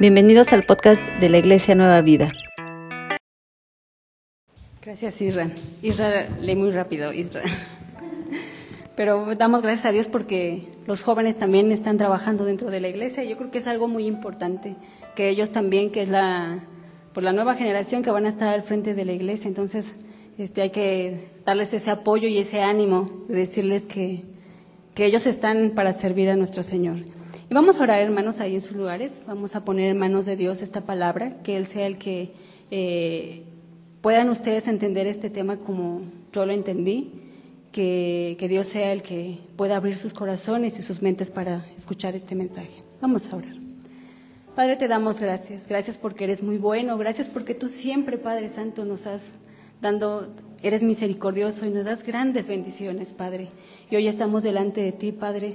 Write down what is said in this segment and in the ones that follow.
Bienvenidos al podcast de la Iglesia Nueva Vida. Gracias, Isra. Isra, lee muy rápido, Isra. Pero damos gracias a Dios porque los jóvenes también están trabajando dentro de la iglesia. Yo creo que es algo muy importante que ellos también, que es la, por la nueva generación que van a estar al frente de la iglesia. Entonces, este, hay que darles ese apoyo y ese ánimo de decirles que, que ellos están para servir a nuestro Señor. Y vamos a orar, hermanos, ahí en sus lugares. Vamos a poner en manos de Dios esta palabra, que Él sea el que eh, puedan ustedes entender este tema como yo lo entendí, que, que Dios sea el que pueda abrir sus corazones y sus mentes para escuchar este mensaje. Vamos a orar. Padre, te damos gracias. Gracias porque eres muy bueno. Gracias porque tú siempre, Padre Santo, nos has dando, eres misericordioso y nos das grandes bendiciones, Padre. Y hoy estamos delante de ti, Padre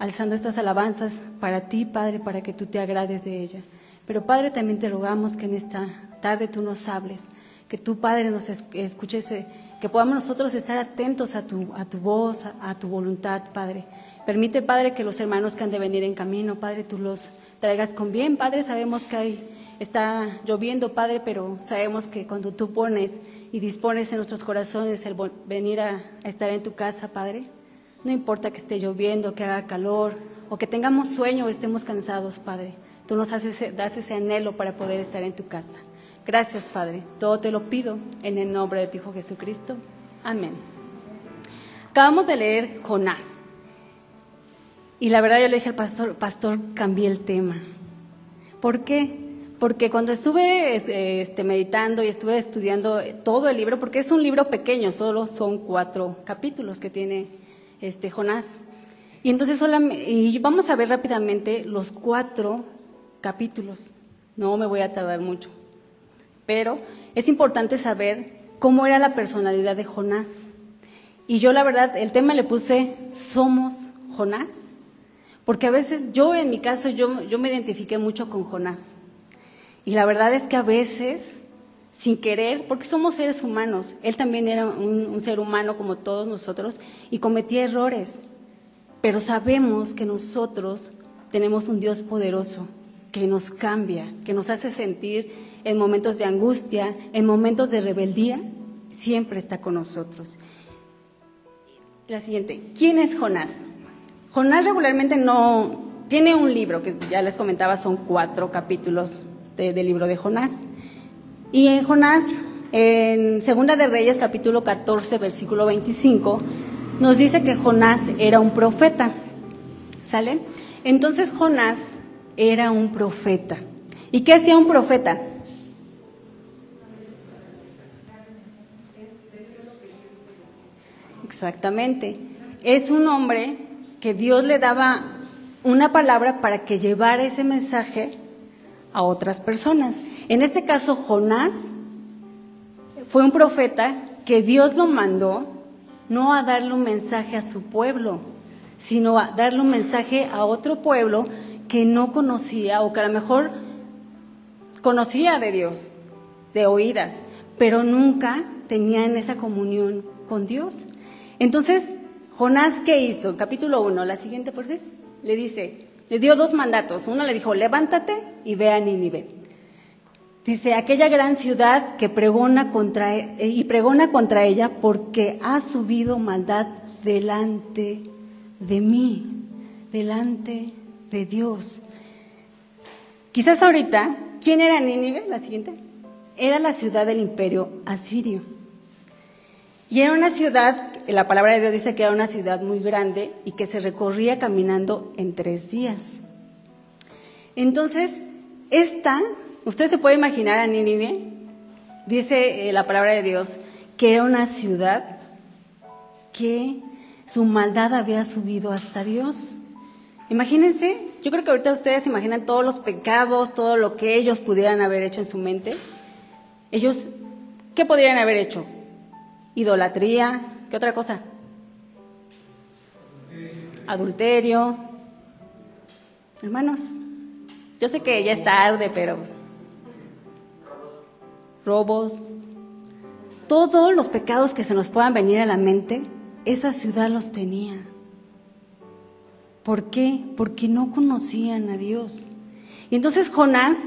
alzando estas alabanzas para ti, Padre, para que tú te agrades de ella. Pero, Padre, también te rogamos que en esta tarde tú nos hables, que tú, Padre, nos escuches, eh, que podamos nosotros estar atentos a tu, a tu voz, a, tu voluntad, Padre. Permite, Padre, que los hermanos que han de venir en camino, Padre, tú los traigas con bien, Padre. Sabemos que hay, está lloviendo, Padre, pero sabemos que cuando tú pones y dispones en nuestros corazones el venir a estar en tu casa, Padre, no importa que esté lloviendo, que haga calor o que tengamos sueño o estemos cansados, Padre. Tú nos haces, das ese anhelo para poder estar en tu casa. Gracias, Padre. Todo te lo pido en el nombre de tu Hijo Jesucristo. Amén. Acabamos de leer Jonás. Y la verdad yo le dije al pastor, pastor, cambié el tema. ¿Por qué? Porque cuando estuve este, meditando y estuve estudiando todo el libro, porque es un libro pequeño, solo son cuatro capítulos que tiene este, Jonás. Y entonces vamos a ver rápidamente los cuatro capítulos. No me voy a tardar mucho. Pero es importante saber cómo era la personalidad de Jonás. Y yo la verdad, el tema le puse, somos Jonás. Porque a veces yo, en mi caso, yo, yo me identifiqué mucho con Jonás. Y la verdad es que a veces sin querer, porque somos seres humanos. Él también era un, ser humano como todos nosotros y cometía errores. Pero sabemos que nosotros tenemos un Dios poderoso que nos cambia, que nos hace sentir en momentos de angustia, en momentos de rebeldía, siempre está con nosotros. La siguiente, ¿quién es Jonás? Jonás regularmente no tiene un libro que ya les comentaba, son cuatro capítulos del libro de Jonás. Y en Jonás, en Segunda de Reyes, capítulo 14, versículo 25, nos dice que Jonás era un profeta. ¿Sale? Entonces Jonás era un profeta. ¿Y qué hacía un profeta? Exactamente. Es un hombre que Dios le daba una palabra para que llevara ese mensaje a otras personas. En este caso, Jonás fue un profeta que Dios lo mandó no a darle un mensaje a su pueblo, sino a darle un mensaje a otro pueblo que no conocía o que a lo mejor conocía de Dios, de oídas, pero nunca tenían esa comunión con Dios. Entonces, Jonás, ¿qué hizo? Capítulo 1, la siguiente, por vez, le dice, le dio dos mandatos. Uno le dijo, levántate y ve a Nínive. Dice, aquella gran ciudad que pregona contra, e-, y pregona contra ella porque ha subido maldad delante de mí, delante de Dios. Quizás ahorita, ¿quién era Nínive? La siguiente. Era la ciudad del imperio asirio. Y era una ciudad, la palabra de Dios dice que era una ciudad muy grande y que se recorría caminando en tres días. Entonces, esta, usted se puede imaginar a Nínive, dice eh, la palabra de Dios, que era una ciudad que su maldad había subido hasta Dios. Imagínense, yo creo que ahorita ustedes imaginan todos los pecados, todo lo que ellos pudieran haber hecho en su mente. Ellos, ¿qué podrían haber hecho? idolatría, ¿qué otra cosa? Adulterio. Hermanos, yo sé que ya es tarde, pero robos, todos los pecados que se nos puedan venir a la mente, esa ciudad los tenía. ¿Por qué? Porque no conocían a Dios. Y entonces Jonás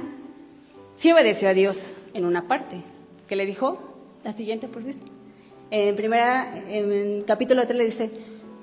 sí obedeció a Dios en una parte, que le dijo, la siguiente por favor. En primera, en capítulo 3 le dice,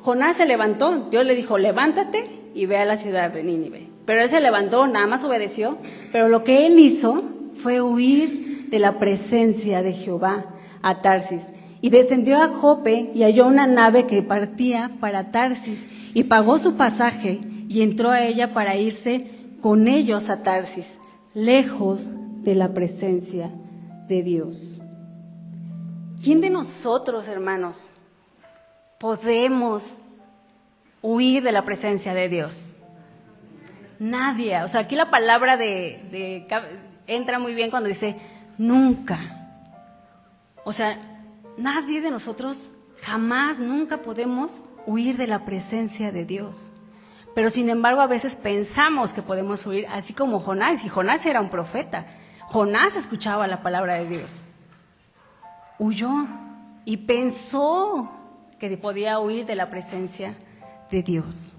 Jonás se levantó, Dios le dijo, levántate y ve a la ciudad de Nínive. Pero él se levantó, nada más obedeció, pero lo que él hizo fue huir de la presencia de Jehová a Tarsis. Y descendió a Jope y halló una nave que partía para Tarsis y pagó su pasaje y entró a ella para irse con ellos a Tarsis, lejos de la presencia de Dios. ¿Quién de nosotros, hermanos, podemos huir de la presencia de Dios? Nadie. O sea, aquí la palabra de, entra muy bien cuando dice nunca. O sea, nadie de nosotros jamás, nunca podemos huir de la presencia de Dios. Pero sin embargo a veces pensamos que podemos huir, así como Jonás, y Jonás era un profeta. Jonás escuchaba la palabra de Dios. Huyó y pensó que podía huir de la presencia de Dios.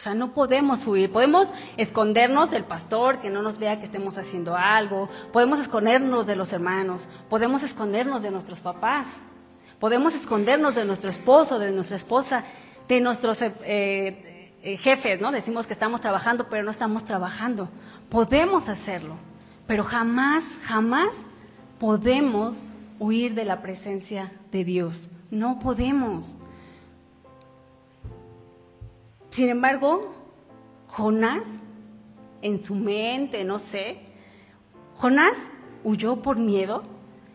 O sea, no podemos huir, podemos escondernos del pastor que no nos vea que estemos haciendo algo, podemos escondernos de los hermanos, podemos escondernos de nuestros papás, podemos escondernos de nuestro esposo, de nuestra esposa, de nuestros eh, eh, jefes, ¿no? Decimos que estamos trabajando, pero no estamos trabajando. Podemos hacerlo, pero jamás, jamás podemos huir de la presencia de Dios. No podemos. Sin embargo, Jonás, en su mente, no sé, Jonás huyó por miedo.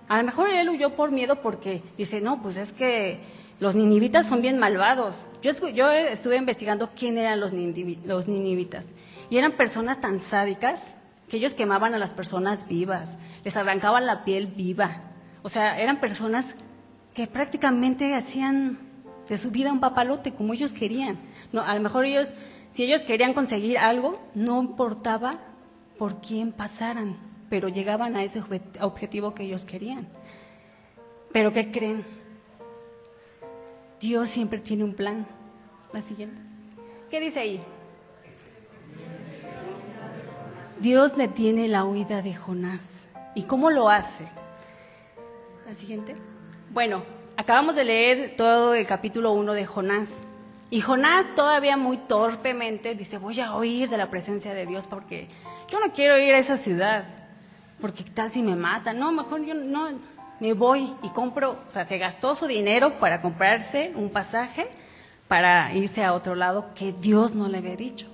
A lo mejor él huyó por miedo porque dice, no, pues es que los ninivitas son bien malvados. Yo, yo estuve investigando quién eran los, los ninivitas. Y eran personas tan sádicas que ellos quemaban a las personas vivas, les arrancaban la piel viva. O sea, eran personas que prácticamente hacían de su vida un papalote como ellos querían. No, a lo mejor ellos, si ellos querían conseguir algo, no importaba por quién pasaran, pero llegaban a ese objetivo que ellos querían. Pero ¿qué creen? Dios siempre tiene un plan. La siguiente. ¿Qué dice ahí? Dios detiene la huida de Jonás. ¿Y cómo lo hace? La siguiente. Bueno, acabamos de leer todo el capítulo 1 de Jonás. Y Jonás todavía muy torpemente dice, voy a huir de la presencia de Dios porque yo no quiero ir a esa ciudad, porque tal si me matan. No, mejor yo no, me voy y compro, o sea, se gastó su dinero para comprarse un pasaje para irse a otro lado que Dios no le había dicho.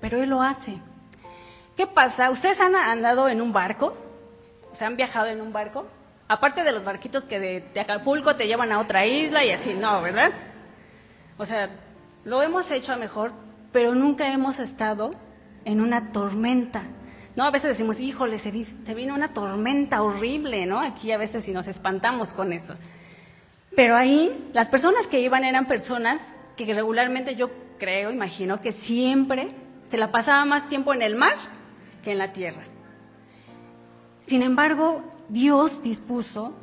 Pero él lo hace. ¿Qué pasa? ¿Ustedes han andado en un barco? ¿Se han viajado en un barco? Aparte de los barquitos que de, Acapulco te llevan a otra isla y así, no, ¿verdad? O sea, lo hemos hecho a mejor, pero nunca hemos estado en una tormenta. ¿no? A veces decimos, híjole, se, vino una tormenta horrible, ¿no? Aquí a veces sí nos espantamos con eso. Pero ahí las personas que iban eran personas que regularmente yo creo, imagino, que siempre se la pasaba más tiempo en el mar que en la tierra. Sin embargo, Dios dispuso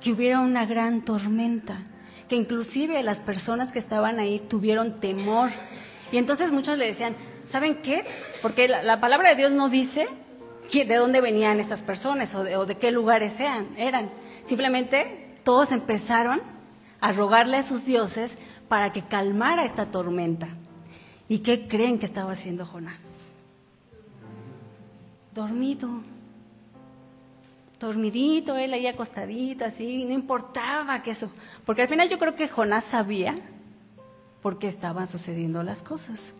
que hubiera una gran tormenta, que inclusive las personas que estaban ahí tuvieron temor. Y entonces muchos le decían, ¿Saben qué? Porque la, palabra de Dios no dice de dónde venían estas personas o de, qué lugares sean, eran. Simplemente todos empezaron a rogarle a sus dioses para que calmara esta tormenta. ¿Y qué creen que estaba haciendo Jonás? Dormido. Dormidito, él ahí acostadito, así, no importaba que eso. Porque al final yo creo que Jonás sabía por qué estaban sucediendo las cosas.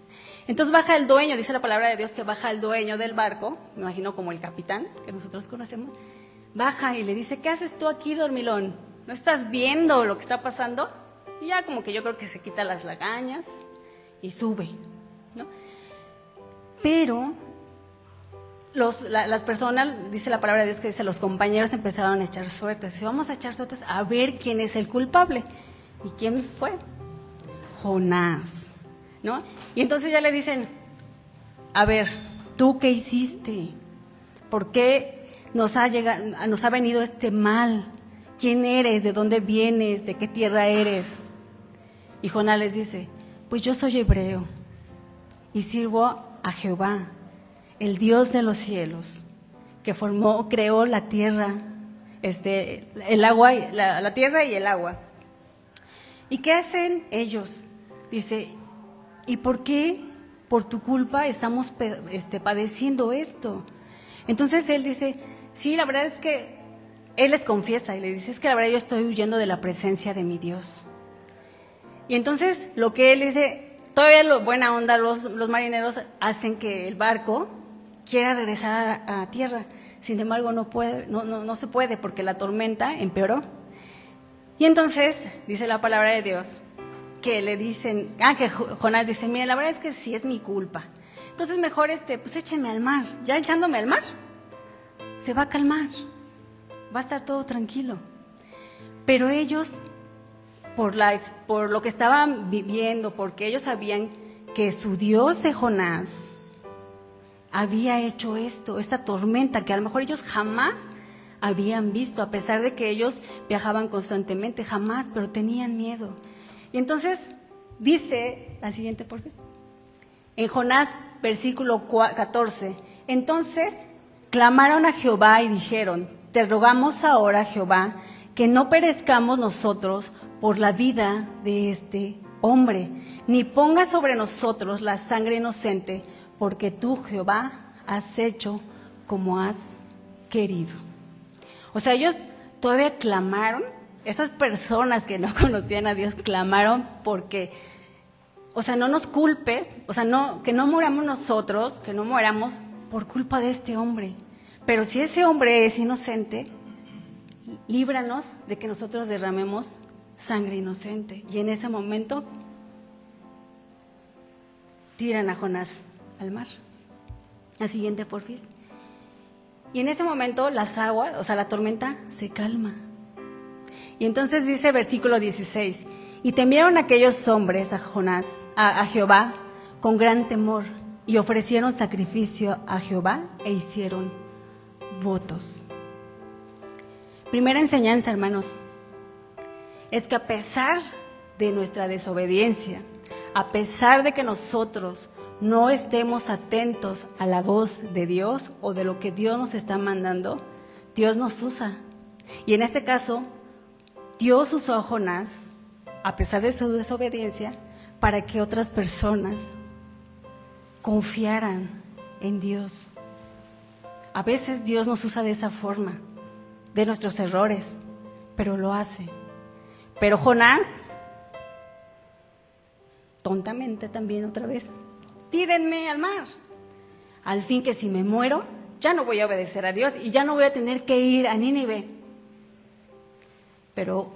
Entonces baja el dueño, dice la palabra de Dios que baja el dueño del barco, me imagino como el capitán que nosotros conocemos, baja y le dice, ¿qué haces tú aquí, dormilón? ¿No estás viendo lo que está pasando? Y ya como que yo creo que se quita las lagañas y sube, ¿no? Pero los, las personas, dice la palabra de Dios que dice, los compañeros empezaron a echar suertes. Dice, vamos a echar suertes a ver quién es el culpable. ¿Y quién fue? Jonás. ¿no? Y entonces ya le dicen, a ver, ¿tú qué hiciste? ¿Por qué nos ha, llegado, nos ha venido este mal? ¿Quién eres? ¿De dónde vienes? ¿De qué tierra eres? Y Jonás les dice, pues yo soy hebreo y sirvo a Jehová. El Dios de los cielos, que formó, creó la tierra, este, el agua, la, la tierra y el agua. ¿Y qué hacen ellos? Dice, ¿y por qué por tu culpa estamos este, padeciendo esto? Entonces él dice, sí, la verdad es que él les confiesa y le dice, es que la verdad yo estoy huyendo de la presencia de mi Dios. Y entonces lo que él dice, todavía lo, buena onda, los, los marineros hacen que el barco quiera regresar a, tierra. Sin embargo, no, puede, no, no, no se puede porque la tormenta empeoró. Y entonces dice la palabra de Dios que le dicen, ah, que Jonás dice, mira, la verdad es que sí es mi culpa. Entonces mejor este, pues échenme al mar. Ya echándome al mar, se va a calmar, va a estar todo tranquilo. Pero ellos, por, la, por lo que estaban viviendo, porque ellos sabían que su Dios de Jonás había hecho esto, esta tormenta, que a lo mejor ellos jamás habían visto, a pesar de que ellos viajaban constantemente, jamás, pero tenían miedo. Y entonces dice, la siguiente, por favor, en Jonás, versículo 14, entonces clamaron a Jehová y dijeron, te rogamos ahora, Jehová, que no perezcamos nosotros por la vida de este hombre, ni ponga sobre nosotros la sangre inocente, porque tú, Jehová, has hecho como has querido. O sea, ellos todavía clamaron, esas personas que no conocían a Dios clamaron porque, o sea, no nos culpes, o sea, no, que no moramos nosotros, que no moramos por culpa de este hombre. Pero si ese hombre es inocente, líbranos de que nosotros derramemos sangre inocente. Y en ese momento tiran a Jonás al mar. La siguiente, porfis. Y en ese momento las aguas, o sea, la tormenta se calma. Y entonces dice versículo 16, y temieron aquellos hombres a Jonás, a, a Jehová, con gran temor, y ofrecieron sacrificio a Jehová e hicieron votos. Primera enseñanza, hermanos, es que a pesar de nuestra desobediencia, a pesar de que nosotros no estemos atentos a la voz de Dios o de lo que Dios nos está mandando, Dios nos usa. Y en este caso, Dios usó a Jonás, a pesar de su desobediencia, para que otras personas confiaran en Dios. A veces Dios nos usa de esa forma, de nuestros errores, pero lo hace. Pero Jonás, tontamente también otra vez, tírenme al mar. Al fin que si me muero, ya no voy a obedecer a Dios y ya no voy a tener que ir a Nínive. Pero,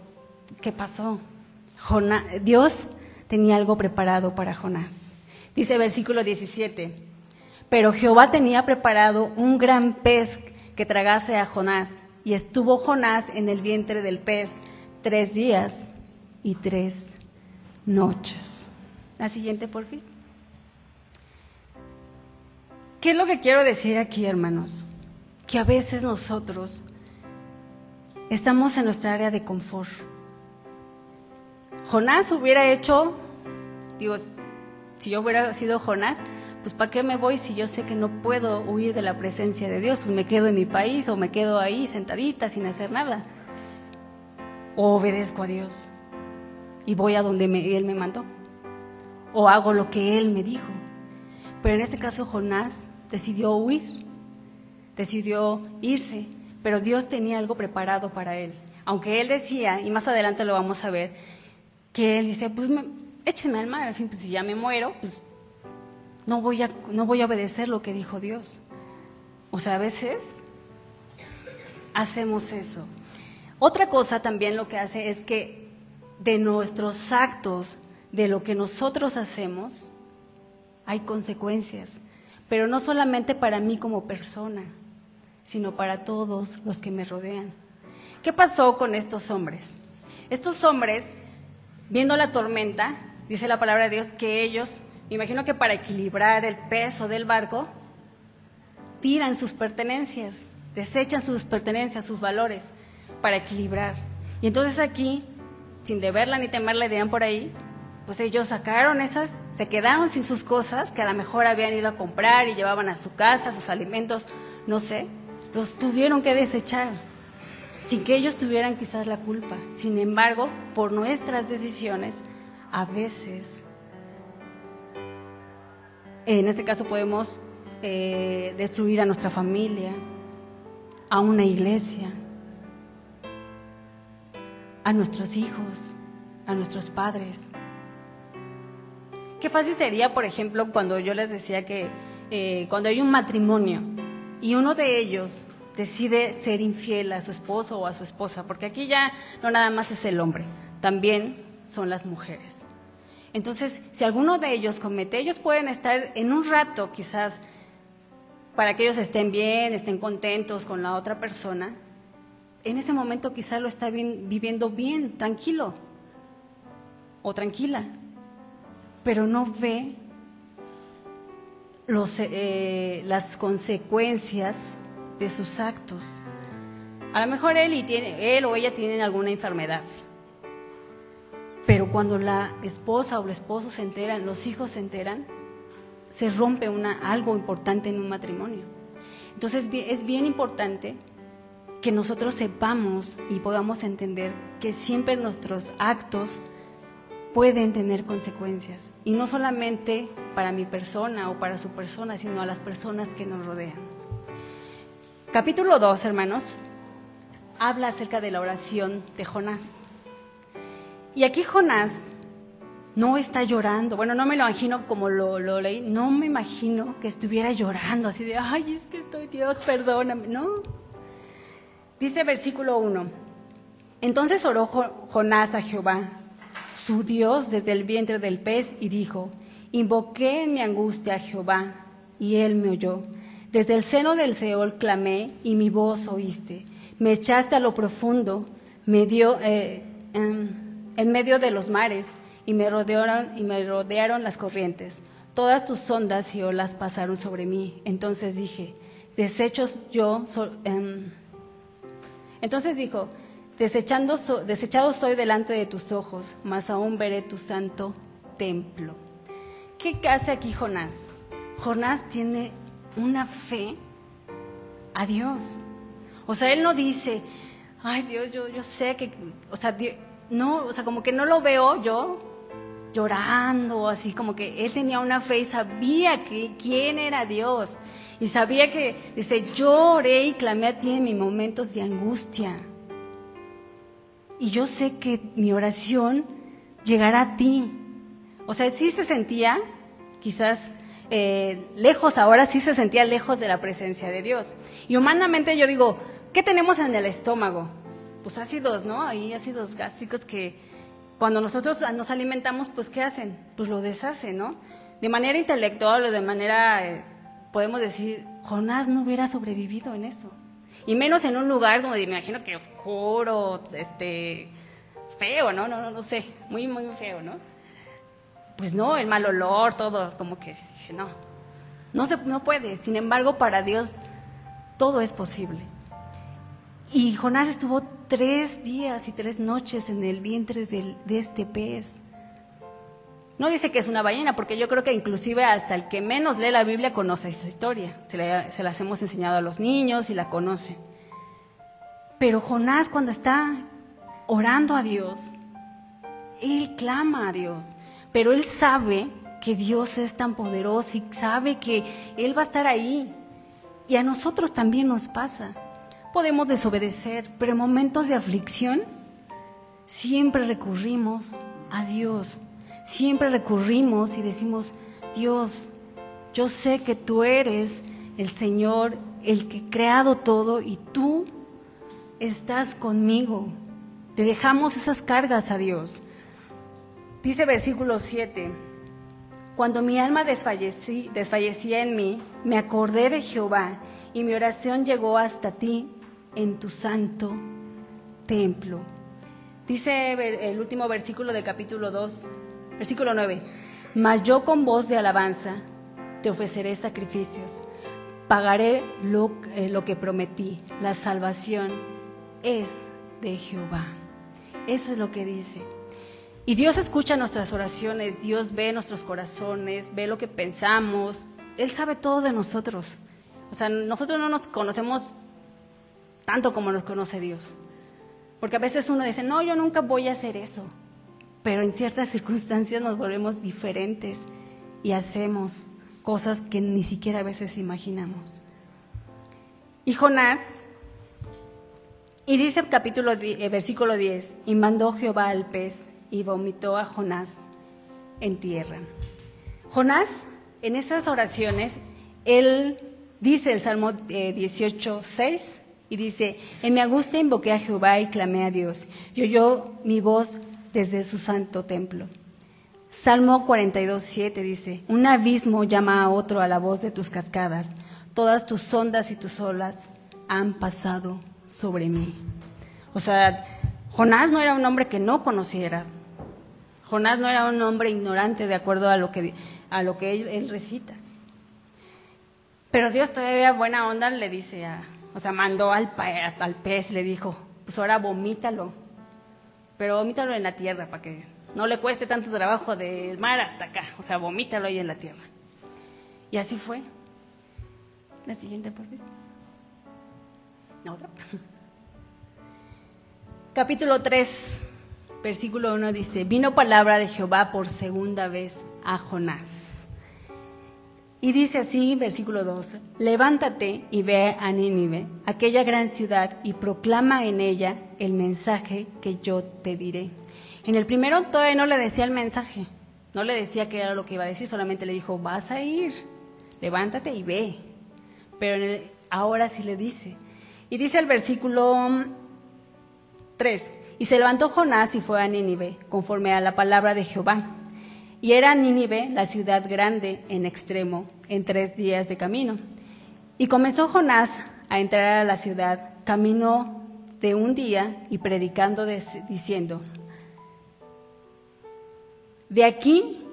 ¿qué pasó? Dios tenía algo preparado para Jonás. Dice versículo 17, pero Jehová tenía preparado un gran pez que tragase a Jonás, y estuvo Jonás en el vientre del pez tres días y tres noches. La siguiente, porfis. ¿Qué es lo que quiero decir aquí, hermanos? Que a veces nosotros estamos en nuestra área de confort. Jonás hubiera hecho, digo, si yo hubiera sido Jonás, pues ¿para qué me voy si yo sé que no puedo huir de la presencia de Dios? Pues me quedo en mi país o me quedo ahí sentadita sin hacer nada. O obedezco a Dios y voy a donde Él me mandó. O hago lo que Él me dijo. Pero en este caso Jonás decidió huir, decidió irse, pero Dios tenía algo preparado para él. Aunque él decía, y más adelante lo vamos a ver, que él dice, pues échenme al mar, al fin, pues si ya me muero, pues no voy, a, no voy a obedecer lo que dijo Dios. O sea, a veces hacemos eso. Otra cosa también lo que hace es que de nuestros actos, de lo que nosotros hacemos, hay consecuencias pero no solamente para mí como persona, sino para todos los que me rodean. ¿Qué pasó con estos hombres? Estos hombres, viendo la tormenta, dice la palabra de Dios que ellos, me imagino que para equilibrar el peso del barco, tiran sus pertenencias, desechan sus pertenencias, sus valores, para equilibrar. Y entonces aquí, sin deberla ni temerla, dirán por ahí, pues ellos sacaron esas, se quedaron sin sus cosas, que a lo mejor habían ido a comprar y llevaban a su casa sus alimentos, no sé, los tuvieron que desechar, sin que ellos tuvieran quizás la culpa. Sin embargo, por nuestras decisiones, a veces, en este caso podemos eh, destruir a nuestra familia, a una iglesia, a nuestros hijos, a nuestros padres. Qué fácil sería, por ejemplo, cuando yo les decía que eh, cuando hay un matrimonio y uno de ellos decide ser infiel a su esposo o a su esposa, porque aquí ya no nada más es el hombre, también son las mujeres. Entonces, si alguno de ellos comete, ellos pueden estar en un rato quizás para que ellos estén bien, estén contentos con la otra persona, en ese momento quizás lo está viviendo bien, tranquilo o tranquila pero no ve eh, las consecuencias de sus actos. A lo mejor él, y tiene, él o ella tienen alguna enfermedad, pero cuando la esposa o el esposo se enteran, los hijos se enteran, se rompe una, algo importante en un matrimonio. Entonces es bien importante que nosotros sepamos y podamos entender que siempre nuestros actos pueden tener consecuencias. Y no solamente para mi persona o para su persona, sino a las personas que nos rodean. Capítulo 2, hermanos, habla acerca de la oración de Jonás. Y aquí Jonás no está llorando. Bueno, no me lo imagino como lo, lo, leí. No me imagino que estuviera llorando así de, ay, es que estoy, Dios, perdóname. No. Dice versículo 1. Entonces oró Jonás a Jehová su Dios desde el vientre del pez y dijo, invoqué en mi angustia a Jehová y él me oyó. Desde el seno del Seol clamé y mi voz oíste. Me echaste a lo profundo, eh, en, medio de los mares y me rodearon y me rodearon las corrientes. Todas tus ondas y olas pasaron sobre mí. Entonces dije, desechos yo. Em, entonces dijo, Desechado soy delante de tus ojos, mas aún veré tu santo templo. ¿Qué hace aquí Jonás? Jonás tiene una fe a Dios. O sea, él no dice, ay Dios, yo, yo sé que, o sea, no, o sea, como que no lo veo yo llorando, así como que él tenía una fe y sabía quién era Dios. Y sabía que, dice, lloré y clamé a ti en mis momentos de angustia y yo sé que mi oración llegará a ti. O sea, sí se sentía quizás eh, lejos, ahora sí se sentía lejos de la presencia de Dios. Y humanamente yo digo, ¿qué tenemos en el estómago? Pues ácidos, ¿no? Hay ácidos gástricos que cuando nosotros nos alimentamos, pues ¿qué hacen? Pues lo deshacen, ¿no? De manera intelectual o de manera, eh, podemos decir, Jonás no hubiera sobrevivido en eso. Y menos en un lugar donde me imagino que oscuro, este, feo, ¿no? No, no, no sé, muy, muy feo, ¿no? Pues no, el mal olor, todo, como que dije, no, no, se, no puede. Sin embargo, para Dios todo es posible. Y Jonás estuvo tres días y tres noches en el vientre de este pez. No dice que es una ballena, porque yo creo que inclusive hasta el que menos lee la Biblia conoce esa historia. Se, se las hemos enseñado a los niños y la conocen. Pero Jonás cuando está orando a Dios, él clama a Dios, pero él sabe que Dios es tan poderoso y sabe que Él va a estar ahí. Y a nosotros también nos pasa. Podemos desobedecer, pero en momentos de aflicción siempre recurrimos a Dios siempre recurrimos y decimos, Dios, yo sé que tú eres el Señor, el que ha creado todo y tú estás conmigo. Te dejamos esas cargas a Dios. Dice versículo 7, cuando mi alma desfallecía en mí, me acordé de Jehová y mi oración llegó hasta ti en tu santo templo. Dice el último versículo del capítulo 2, Versículo 9. Mas yo con voz de alabanza te ofreceré sacrificios. Pagaré lo, eh, lo que prometí. La salvación es de Jehová. Eso es lo que dice. Y Dios escucha nuestras oraciones, Dios ve nuestros corazones, ve lo que pensamos, Él sabe todo de nosotros. O sea, nosotros no nos conocemos tanto como nos conoce Dios. Porque a veces uno dice, no, yo nunca voy a hacer eso. Pero en ciertas circunstancias nos volvemos diferentes y hacemos cosas que ni siquiera a veces imaginamos. Y Jonás, y dice el capítulo, eh, versículo 10, y mandó Jehová al pez y vomitó a Jonás en tierra. Jonás, en esas oraciones, él dice el Salmo 18, eh, 6, y dice, en mi angustia invoqué a Jehová y clamé a Dios, y oyó mi voz desde su santo templo. Salmo 42, 7 dice, un abismo llama a otro a la voz de tus cascadas, todas tus ondas y tus olas han pasado sobre mí. O sea, Jonás no era un hombre que no conociera. Jonás no era un hombre ignorante de acuerdo a lo que, a lo que él, recita. Pero Dios todavía buena onda le dice a, o sea, mandó al, al pez, le dijo, pues ahora vomítalo, pero vomítalo en la tierra para que no le cueste tanto trabajo del mar hasta acá, o sea, vomítalo ahí en la tierra. Y así fue. La siguiente, por favor. ¿La otra? Capítulo 3, versículo 1 dice, vino palabra de Jehová por segunda vez a Jonás. Y dice así, versículo 2, levántate y ve a Nínive, aquella gran ciudad, y proclama en ella el mensaje que yo te diré. En el primero todavía no le decía el mensaje, no le decía qué era lo que iba a decir, solamente le dijo, vas a ir, levántate y ve. Pero ahora sí le dice. Y dice el versículo 3, y se levantó Jonás y fue a Nínive, conforme a la palabra de Jehová. Y era Nínive la ciudad grande en extremo, en tres días de camino. Y comenzó Jonás a entrar a la ciudad, camino de un día y predicando diciendo, de aquí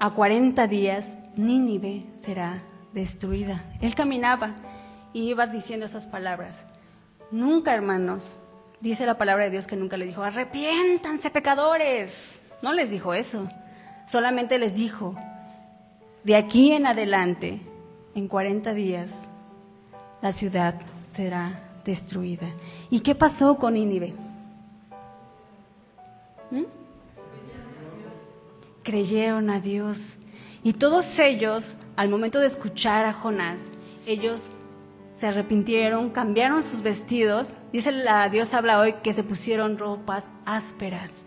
a 40 días, Nínive será destruida. Él caminaba y iba diciendo esas palabras. Nunca, hermanos, dice la palabra de Dios que nunca le dijo, arrepiéntanse pecadores. No les dijo eso. Solamente les dijo, de aquí en adelante, en 40 días, la ciudad será destruida. ¿Y qué pasó con Nínive? ¿Mm? creyeron a Dios. Y todos ellos, al momento de escuchar a Jonás, ellos se arrepintieron, cambiaron sus vestidos. Dice la Dios habla hoy que se pusieron ropas ásperas.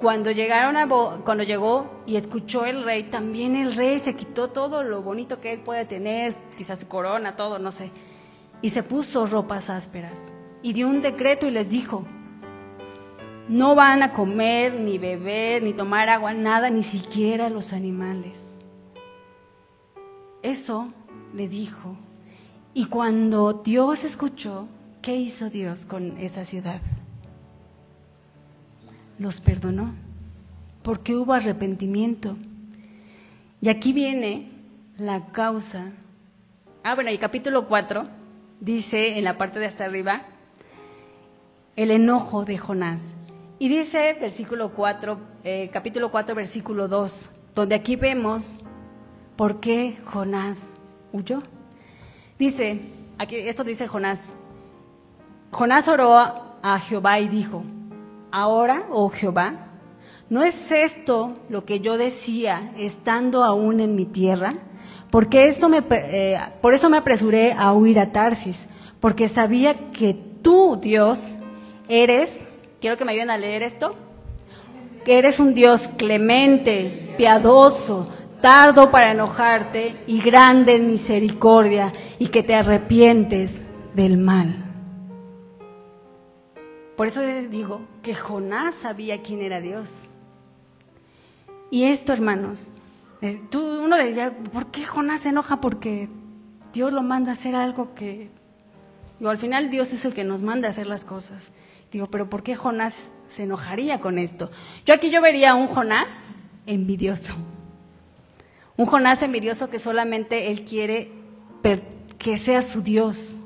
Cuando llegaron a cuando llegó y escuchó el rey, también el rey se quitó todo lo bonito que él puede tener, quizás su corona, todo, no sé, y se puso ropas ásperas. Y dio un decreto y les dijo, no van a comer, ni beber, ni tomar agua, nada, ni siquiera los animales. Eso le dijo. Y cuando Dios escuchó, ¿qué hizo Dios con esa ciudad? Los perdonó, porque hubo arrepentimiento. Y aquí viene la causa. Ah, bueno, y capítulo 4 dice en la parte de hasta arriba el enojo de Jonás. Y dice versículo 4, eh, capítulo 4, versículo 2, donde aquí vemos por qué Jonás huyó. Dice, aquí, esto dice Jonás, Jonás oró a Jehová y dijo, ahora, oh Jehová, ¿no es esto lo que yo decía estando aún en mi tierra? Porque eso me, eh, por eso me apresuré a huir a Tarsis, porque sabía que tú, Dios, eres Quiero que me ayuden a leer esto. Que eres un Dios clemente, piadoso, tardo para enojarte y grande en misericordia y que te arrepientes del mal. Por eso digo que Jonás sabía quién era Dios. Y esto, hermanos, eh, tú, uno decía, ¿por qué Jonás se enoja? Porque Dios lo manda a hacer algo que... Digo, al final Dios es el que nos manda a hacer las cosas. Digo, pero ¿por qué Jonás se enojaría con esto? Yo aquí yo vería un Jonás envidioso. Un Jonás envidioso que solamente él quiere que sea su Dios.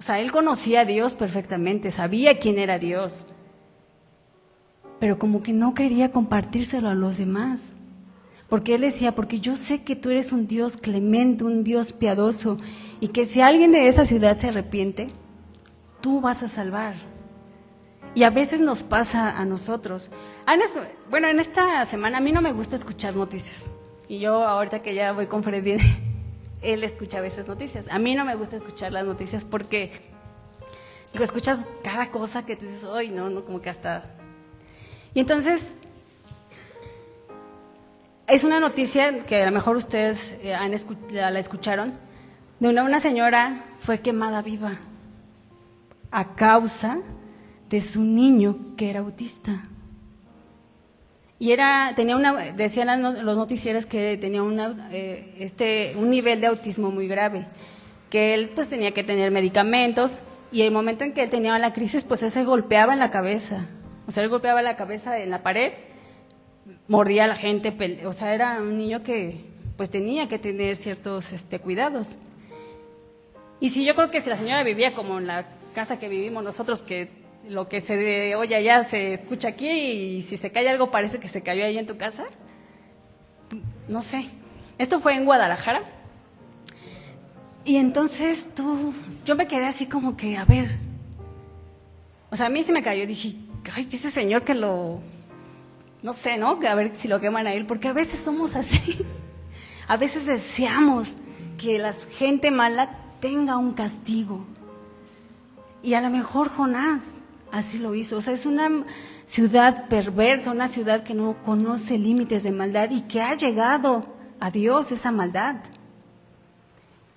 O sea, él conocía a Dios perfectamente, sabía quién era Dios. pero como que no quería compartírselo a los demás. Porque él decía, porque yo sé que tú eres un Dios clemente, un Dios piadoso, y que si alguien de esa ciudad se arrepiente, tú vas a salvar. Y a veces nos pasa a nosotros. Ah, bueno, en esta semana a mí no me gusta escuchar noticias. Y yo ahorita que ya voy con Freddy, él escucha a veces noticias. A mí no me gusta escuchar las noticias porque digo, escuchas cada cosa que tú dices, hoy no, no, como que hasta... Y entonces, es una noticia que a lo mejor ustedes eh, han la escucharon, de una, una señora fue quemada viva a causa de su niño que era autista. Y era, tenía una, decían los noticieros que tenía una, eh, este, un nivel de autismo muy grave, que él pues tenía que tener medicamentos y el momento en que él tenía la crisis pues él se golpeaba en la cabeza, o sea, él golpeaba la cabeza en la pared, mordía a la gente, o sea, era un niño que pues tenía que tener ciertos este, cuidados. Y si yo creo que si la señora vivía como en la casa que vivimos nosotros, que lo que se oye allá se escucha aquí y si se cae algo parece que se cayó ahí en tu casa. No sé. Esto fue en Guadalajara. Y entonces tú, yo me quedé así como que, a ver, o sea, a mí sí me cayó, dije, ay, que ese señor que lo, no sé, ¿no? A ver si lo queman a él, porque a veces somos así. A veces deseamos que la gente mala tenga un castigo. Y a lo mejor Jonás así lo hizo. O sea, es una ciudad perversa, una ciudad que no conoce límites de maldad y que ha llegado a Dios esa maldad.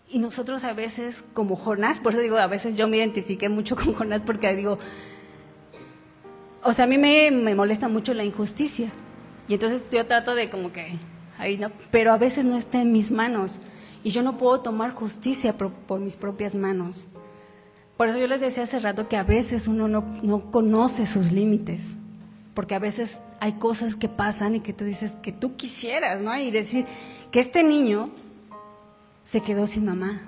Y nosotros a veces, como Jonás, por eso digo, a veces yo me identifiqué mucho con Jonás porque digo, o sea, a mí me, molesta mucho la injusticia. Y entonces yo trato de como que, ahí no, pero a veces no está en mis manos. Y yo no puedo tomar justicia por mis propias manos. Por eso yo les decía hace rato que a veces uno no, conoce sus límites, porque a veces hay cosas que pasan y que tú dices que tú quisieras, ¿no? Y decir que este niño se quedó sin mamá.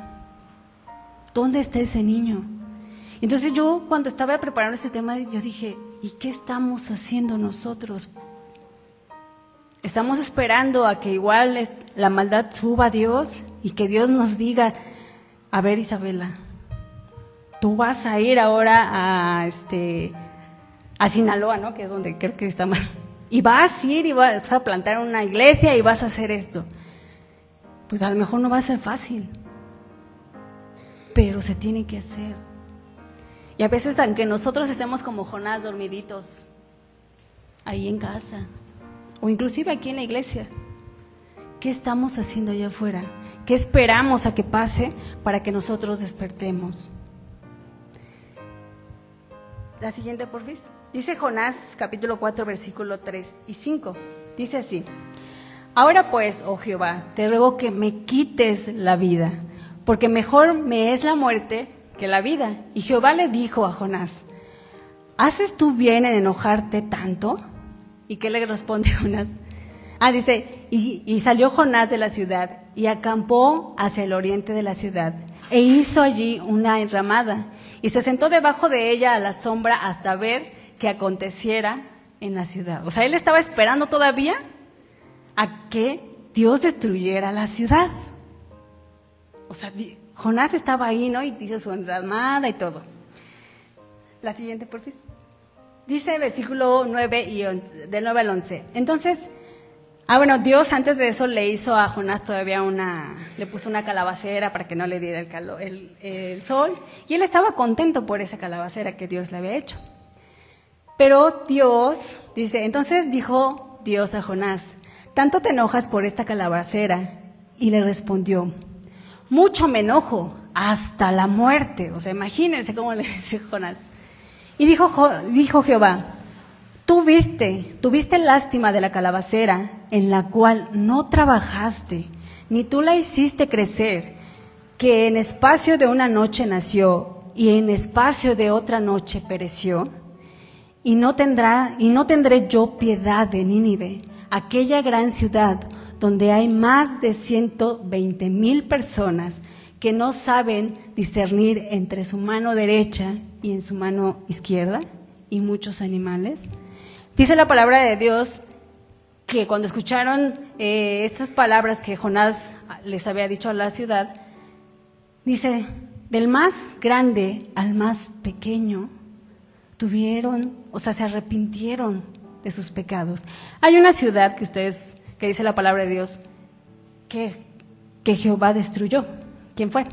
¿Dónde está ese niño? Entonces yo cuando estaba preparando este tema, yo dije, ¿y qué estamos haciendo nosotros? Estamos esperando a que igual la maldad suba a Dios y que Dios nos diga, a ver Isabela, tú vas a ir ahora a, este, a Sinaloa, ¿no? Que es donde creo que está más. Y vas a ir y vas a plantar una iglesia y vas a hacer esto. Pues a lo mejor no va a ser fácil, pero se tiene que hacer. Y a veces, aunque nosotros estemos como Jonás dormiditos, ahí en casa, o inclusive aquí en la iglesia, ¿qué estamos haciendo allá afuera? ¿Qué esperamos a que pase para que nosotros despertemos? La siguiente, por fin. Dice Jonás capítulo 4, versículo 3 y 5. Dice así. Ahora pues, oh Jehová, te ruego que me quites la vida, porque mejor me es la muerte que la vida. Y Jehová le dijo a Jonás, ¿haces tú bien en enojarte tanto? ¿Y qué le responde Jonás? Ah, dice, y, y salió Jonás de la ciudad y acampó hacia el oriente de la ciudad e hizo allí una enramada y se sentó debajo de ella a la sombra hasta ver qué aconteciera en la ciudad. O sea, él estaba esperando todavía a que Dios destruyera la ciudad. O sea, Jonás estaba ahí, ¿no? Y hizo su enramada y todo. La siguiente, por. Dice versículo 9 y 11, del 9 al 11. Entonces, Ah, bueno, Dios antes de eso le hizo a Jonás todavía una, le puso una calabacera para que no le diera el, calor, el, sol, y él estaba contento por esa calabacera que Dios le había hecho. Pero Dios, dice, entonces dijo Dios a Jonás, ¿tanto te enojas por esta calabacera? Y le respondió, mucho me enojo, hasta la muerte. O sea, imagínense cómo le dice Jonás. Y dijo, dijo Jehová, Tuviste, tuviste lástima de la calabacera en la cual no trabajaste, ni tú la hiciste crecer, que en espacio de una noche nació y en espacio de otra noche pereció. Y no tendrá, y no tendré yo piedad de Nínive, aquella gran ciudad donde hay más de ciento veinte mil personas que no saben discernir entre su mano derecha y en su mano izquierda, y muchos animales. Dice la palabra de Dios que cuando escucharon eh, estas palabras que Jonás les había dicho a la ciudad, dice, del más grande al más pequeño, tuvieron, o sea, se arrepintieron de sus pecados. Hay una ciudad que ustedes, que dice la palabra de Dios, que, que Jehová destruyó. ¿Quién fue?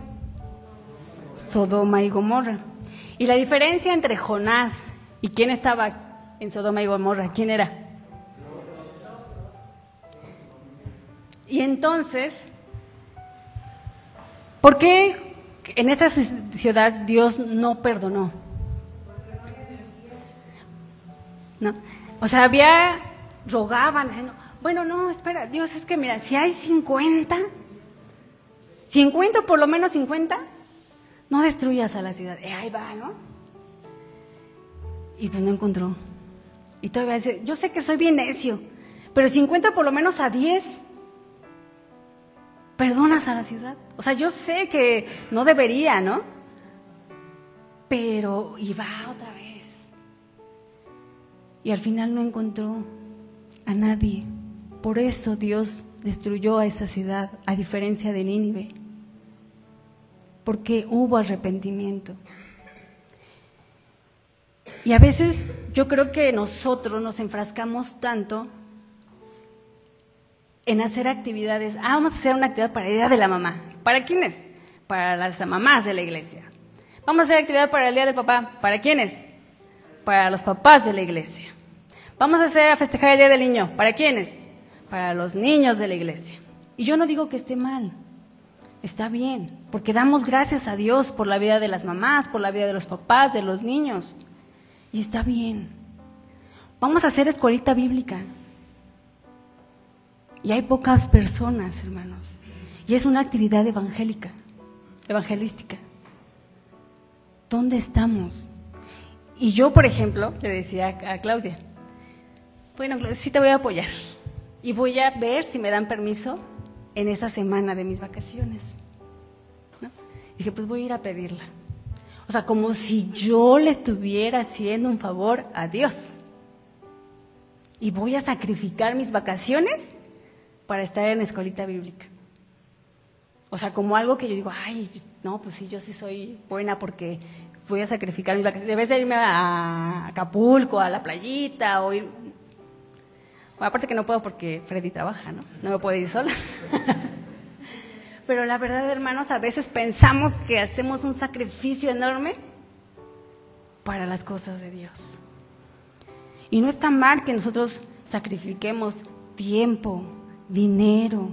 Sodoma y Gomorra. Y la diferencia entre Jonás y quién estaba en Sodoma y Gomorra, ¿quién era? Y entonces, ¿por qué en esa ciudad Dios no perdonó? ¿No? O sea, había, rogaban, diciendo, bueno, no, espera, Dios, es que mira, si hay 50, 50 por lo menos 50, no destruyas a la ciudad. Y ahí va, ¿no? Y pues no encontró. Y todavía dice, yo sé que soy bien necio, pero 50 por lo menos a 10 perdonas a la ciudad. O sea, yo sé que no debería, ¿no? Pero iba otra vez. Y al final no encontró a nadie. Por eso Dios destruyó a esa ciudad, a diferencia de Nínive. Porque hubo arrepentimiento. Y a veces yo creo que nosotros nos enfrascamos tanto en hacer actividades. Ah, vamos a hacer una actividad para el Día de la Mamá. ¿Para quiénes? Para las mamás de la iglesia. Vamos a hacer actividad para el Día del Papá. ¿Para quiénes? Para los papás de la iglesia. Vamos a hacer a festejar el Día del Niño. ¿Para quiénes? Para los niños de la iglesia. Y yo no digo que esté mal. Está bien, porque damos gracias a Dios por la vida de las mamás, por la vida de los papás, de los niños. Y está bien. Vamos a hacer escuelita bíblica. Y hay pocas personas, hermanos. Y es una actividad evangélica, evangelística. ¿Dónde estamos? Y yo, por ejemplo, le decía a Claudia, bueno, sí te voy a apoyar. Y voy a ver si me dan permiso en esa semana de mis vacaciones. Dije, pues voy a ir a pedirla. O sea, como si yo le estuviera haciendo un favor a Dios. Y voy a sacrificar mis vacaciones para estar en la escuelita bíblica. O sea, como algo que yo digo, ay, no, pues sí, yo sí soy buena porque voy a sacrificar mis vacaciones. Debes de irme a Acapulco, a la playita, o ir... Aparte que no puedo porque Freddy trabaja, ¿no? No me puedo ir sola. Pero la verdad, hermanos, a veces pensamos que hacemos un sacrificio enorme para las cosas de Dios. Y no está mal que nosotros sacrifiquemos tiempo, dinero,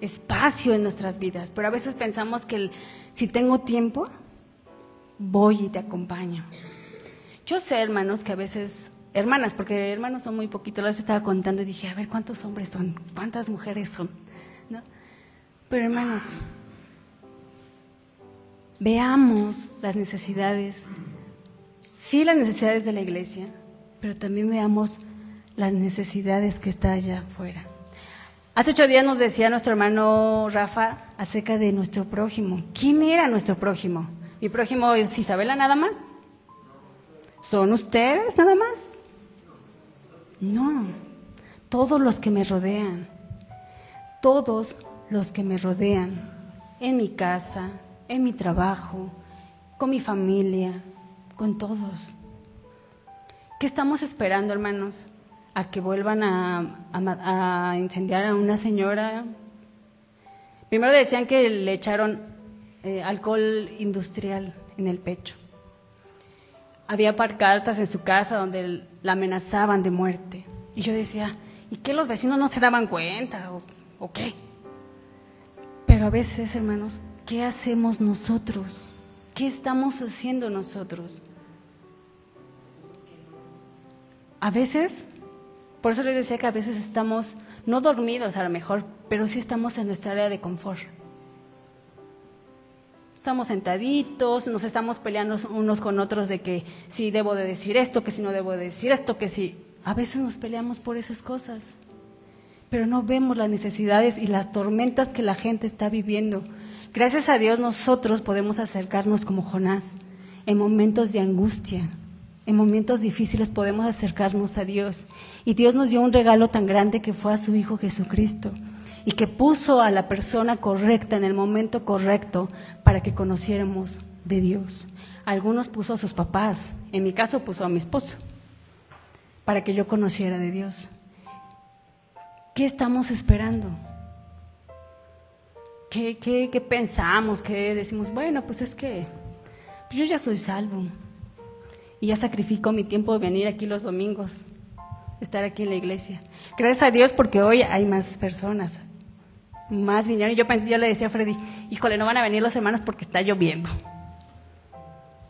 espacio en nuestras vidas, pero a veces pensamos que si tengo tiempo, voy y te acompaño. Yo sé, hermanos, que a veces, hermanas, porque hermanos son muy poquitos, las estaba contando y dije, a ver, ¿cuántos hombres son? ¿Cuántas mujeres son? Pero hermanos, veamos las necesidades, sí las necesidades de la iglesia, pero también veamos las necesidades que está allá afuera. Hace ocho días nos decía nuestro hermano Rafa acerca de nuestro prójimo. ¿Quién era nuestro prójimo? ¿Mi prójimo es Isabela nada más? ¿Son ustedes nada más? No, todos los que me rodean, todos los que me rodean, en mi casa, en mi trabajo, con mi familia, con todos. ¿Qué estamos esperando, hermanos? a que vuelvan a, incendiar a una señora. Primero decían que le echaron eh, alcohol industrial en el pecho. Había parcartas en su casa donde la amenazaban de muerte. Y yo decía, ¿y qué los vecinos no se daban cuenta o, o qué? A veces, hermanos, ¿qué hacemos nosotros? ¿Qué estamos haciendo nosotros? A veces por eso les decía que a veces estamos, no dormidos a lo mejor, pero sí estamos en nuestra área de confort. Estamos sentaditos, nos estamos peleando unos con otros de que si debo de decir esto, que si no debo de decir esto, que si... A veces nos peleamos por esas cosas, pero no vemos las necesidades y las tormentas que la gente está viviendo. Gracias a Dios nosotros podemos acercarnos como Jonás en momentos de angustia, en momentos difíciles podemos acercarnos a Dios. Y Dios nos dio un regalo tan grande que fue a su Hijo Jesucristo y que puso a la persona correcta en el momento correcto para que conociéramos de Dios. Algunos puso a sus papás, en mi caso puso a mi esposo, para que yo conociera de Dios. ¿Qué estamos esperando? ¿Qué, qué, pensamos? ¿Qué decimos? Bueno, pues es que pues yo ya soy salvo y ya sacrifico mi tiempo de venir aquí los domingos, estar aquí en la iglesia. Gracias a Dios porque hoy hay más personas, más vinieron. Yo, pensé, yo le decía a Freddy, híjole, no van a venir los hermanos porque está lloviendo.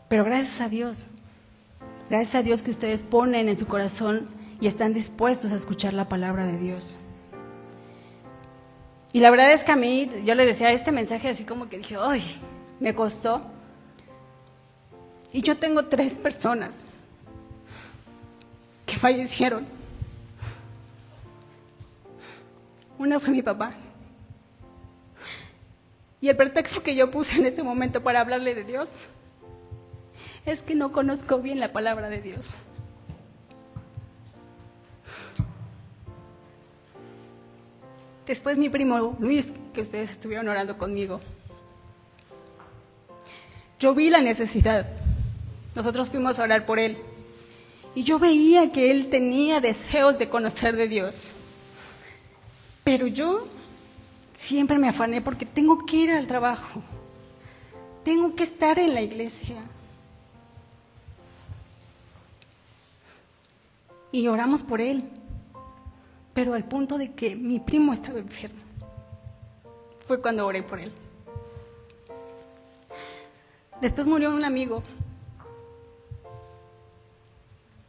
Pero gracias a Dios, gracias a Dios que ustedes ponen en su corazón y están dispuestos a escuchar la palabra de Dios. Y la verdad es que a mí, yo le decía este mensaje así como que dije, ¡ay! Me costó. Y yo tengo tres personas que fallecieron. Una fue mi papá. Y el pretexto que yo puse en ese momento para hablarle de Dios es que no conozco bien la palabra de Dios. Después mi primo Luis, que ustedes estuvieron orando conmigo. Yo vi la necesidad nosotros fuimos a orar por él. Y yo veía que él tenía deseos de conocer de Dios. Pero yo siempre me afané porque tengo que ir al trabajo. Tengo que estar en la iglesia. Y oramos por él. Pero al punto de que mi primo estaba enfermo. Fue cuando oré por él. Después murió un amigo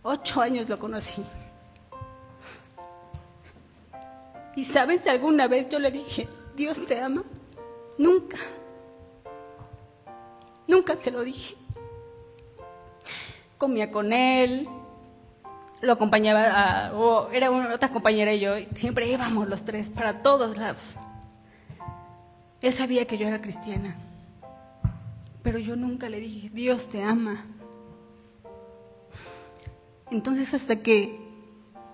Ocho años lo conocí. ¿Y sabes alguna vez yo le dije, Dios te ama? Nunca. Nunca se lo dije. Comía con él, lo acompañaba, o era una, otra compañera y yo, siempre íbamos los tres para todos lados. Él sabía que yo era cristiana, pero yo nunca le dije, Dios te ama. Entonces hasta que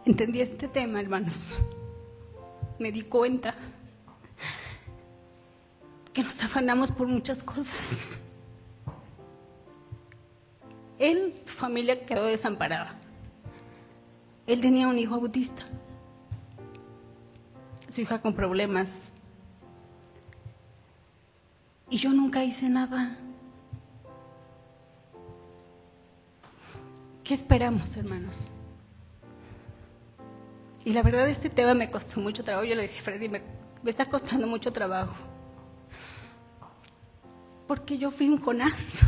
entendí este tema, hermanos, me di cuenta que nos afanamos por muchas cosas. Él, su familia quedó desamparada. Él tenía un hijo autista, su hija con problemas. Y yo nunca hice nada. ¿Qué esperamos, hermanos? Y la verdad este tema me costó mucho trabajo. Yo le decía a Freddy, me, está costando mucho trabajo. Porque yo fui un Jonás.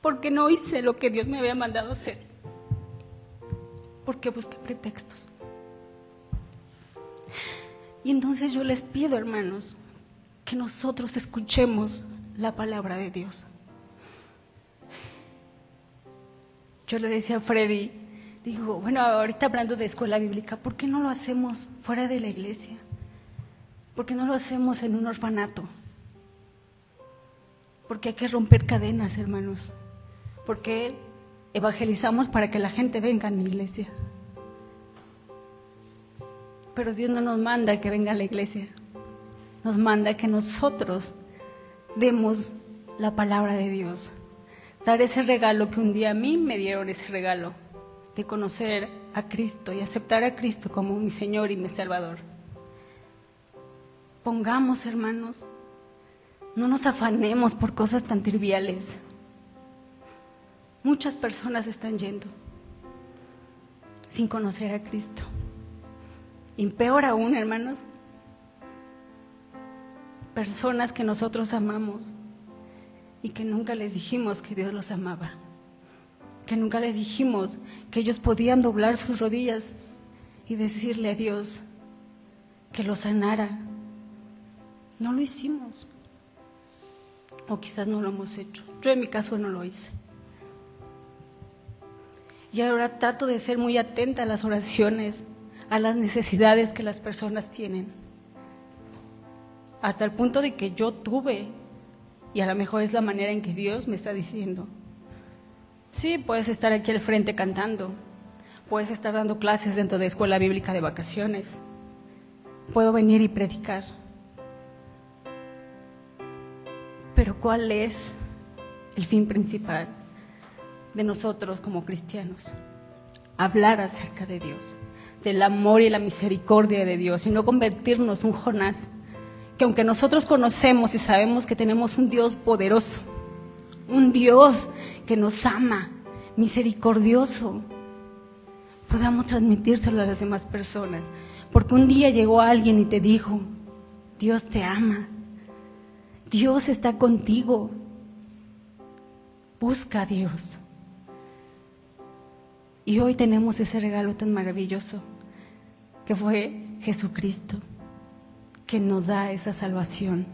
Porque no hice lo que Dios me había mandado hacer. Porque busqué pretextos. Y entonces yo les pido, hermanos, que nosotros escuchemos la palabra de Dios. yo le decía a Freddy, digo, bueno, ahorita hablando de escuela bíblica, ¿por qué no lo hacemos fuera de la iglesia? ¿Por qué no lo hacemos en un orfanato? Porque hay que romper cadenas, hermanos. Porque evangelizamos para que la gente venga a mi iglesia. Pero Dios no nos manda que venga a la iglesia. Nos manda que nosotros demos la palabra de Dios dar ese regalo que un día a mí me dieron ese regalo, de conocer a Cristo y aceptar a Cristo como mi Señor y mi Salvador. Pongamos, hermanos, no nos afanemos por cosas tan triviales. Muchas personas están yendo sin conocer a Cristo. Y peor aún, hermanos, personas que nosotros amamos y que nunca les dijimos que Dios los amaba, que nunca les dijimos que ellos podían doblar sus rodillas y decirle a Dios que los sanara. No lo hicimos. O quizás no lo hemos hecho. Yo en mi caso no lo hice. Y ahora trato de ser muy atenta a las oraciones, a las necesidades que las personas tienen. Hasta el punto de que yo tuve y a lo mejor es la manera en que Dios me está diciendo Sí, puedes estar aquí al frente cantando, puedes estar dando clases dentro de escuela bíblica de vacaciones, puedo venir y predicar. Pero ¿cuál es el fin principal de nosotros como cristianos? Hablar acerca de Dios, del amor y la misericordia de Dios y no convertirnos un Jonás, que aunque nosotros conocemos y sabemos que tenemos un Dios poderoso, un Dios que nos ama, misericordioso, podamos transmitírselo a las demás personas. Porque un día llegó alguien y te dijo, Dios te ama, Dios está contigo, busca a Dios. Y hoy tenemos ese regalo tan maravilloso que fue Jesucristo, que nos da esa salvación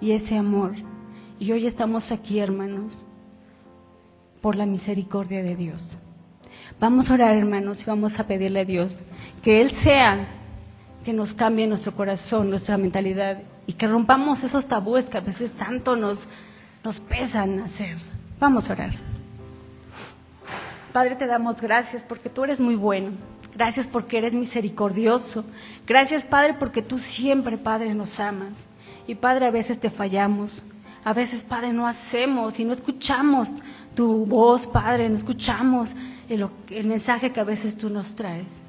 y ese amor. Y hoy estamos aquí, hermanos, por la misericordia de Dios. Vamos a orar, hermanos, y vamos a pedirle a Dios que Él sea que nos cambie nuestro corazón, nuestra mentalidad y que rompamos esos tabúes que a veces tanto nos, nos pesan hacer. Vamos a orar. Padre, te damos gracias porque tú eres muy bueno. Gracias porque eres misericordioso. Gracias, Padre, porque tú siempre, Padre, nos amas. Y Padre, a veces te fallamos. A veces, Padre, no hacemos y no escuchamos tu voz, Padre, no escuchamos el, el, mensaje que a veces tú nos traes.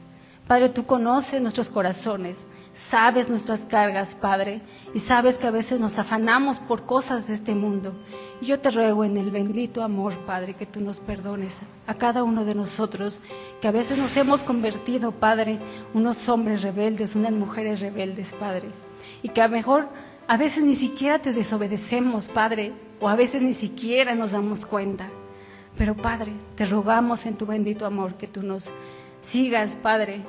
Padre, tú conoces nuestros corazones, sabes nuestras cargas, Padre, y sabes que a veces nos afanamos por cosas de este mundo. Y yo te ruego en el bendito amor, Padre, que tú nos perdones a cada uno de nosotros, que a veces nos hemos convertido, Padre, unos hombres rebeldes, unas mujeres rebeldes, Padre, y que a lo mejor a veces ni siquiera te desobedecemos, Padre, o a veces ni siquiera nos damos cuenta. Pero Padre, te rogamos en tu bendito amor que tú nos sigas, Padre,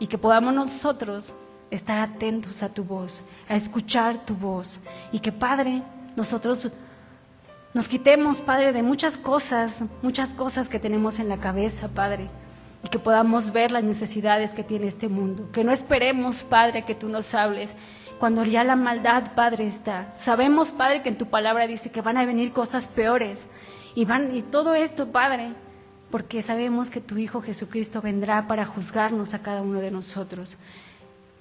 y que podamos nosotros estar atentos a tu voz, a escuchar tu voz, y que Padre, nosotros nos quitemos, Padre, de muchas cosas, muchas cosas que tenemos en la cabeza, Padre, y que podamos ver las necesidades que tiene este mundo. Que no esperemos, Padre, que tú nos hables cuando ya la maldad, Padre, está. Sabemos, Padre, que en tu palabra dice que van a venir cosas peores. Y, van, y todo esto, Padre, porque sabemos que tu Hijo Jesucristo vendrá para juzgarnos a cada uno de nosotros.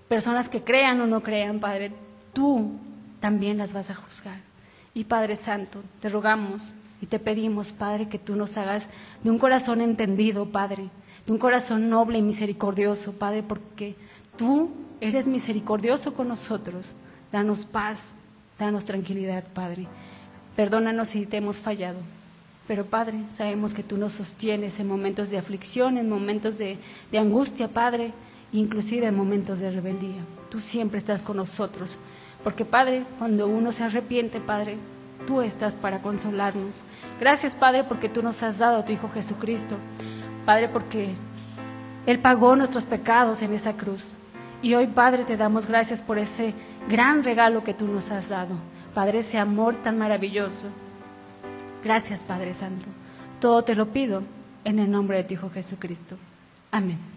Personas que crean o no crean, Padre, tú también las vas a juzgar. Y Padre Santo, te rogamos y te pedimos, Padre, que tú nos hagas de un corazón entendido, Padre, de un corazón noble y misericordioso, Padre, porque tú eres misericordioso con nosotros. Danos paz, danos tranquilidad, Padre. Perdónanos si te hemos fallado. Pero Padre, sabemos que tú nos sostienes en momentos de aflicción, en momentos de, de angustia, Padre, inclusive en momentos de rebeldía. Tú siempre estás con nosotros. Porque Padre, cuando uno se arrepiente, Padre, tú estás para consolarnos. Gracias, Padre, porque tú nos has dado a tu Hijo Jesucristo. Padre, porque Él pagó nuestros pecados en esa cruz. Y hoy, Padre, te damos gracias por ese gran regalo que tú nos has dado. Padre, ese amor tan maravilloso. Gracias, Padre Santo. Todo te lo pido en el nombre de tu Hijo Jesucristo. Amén.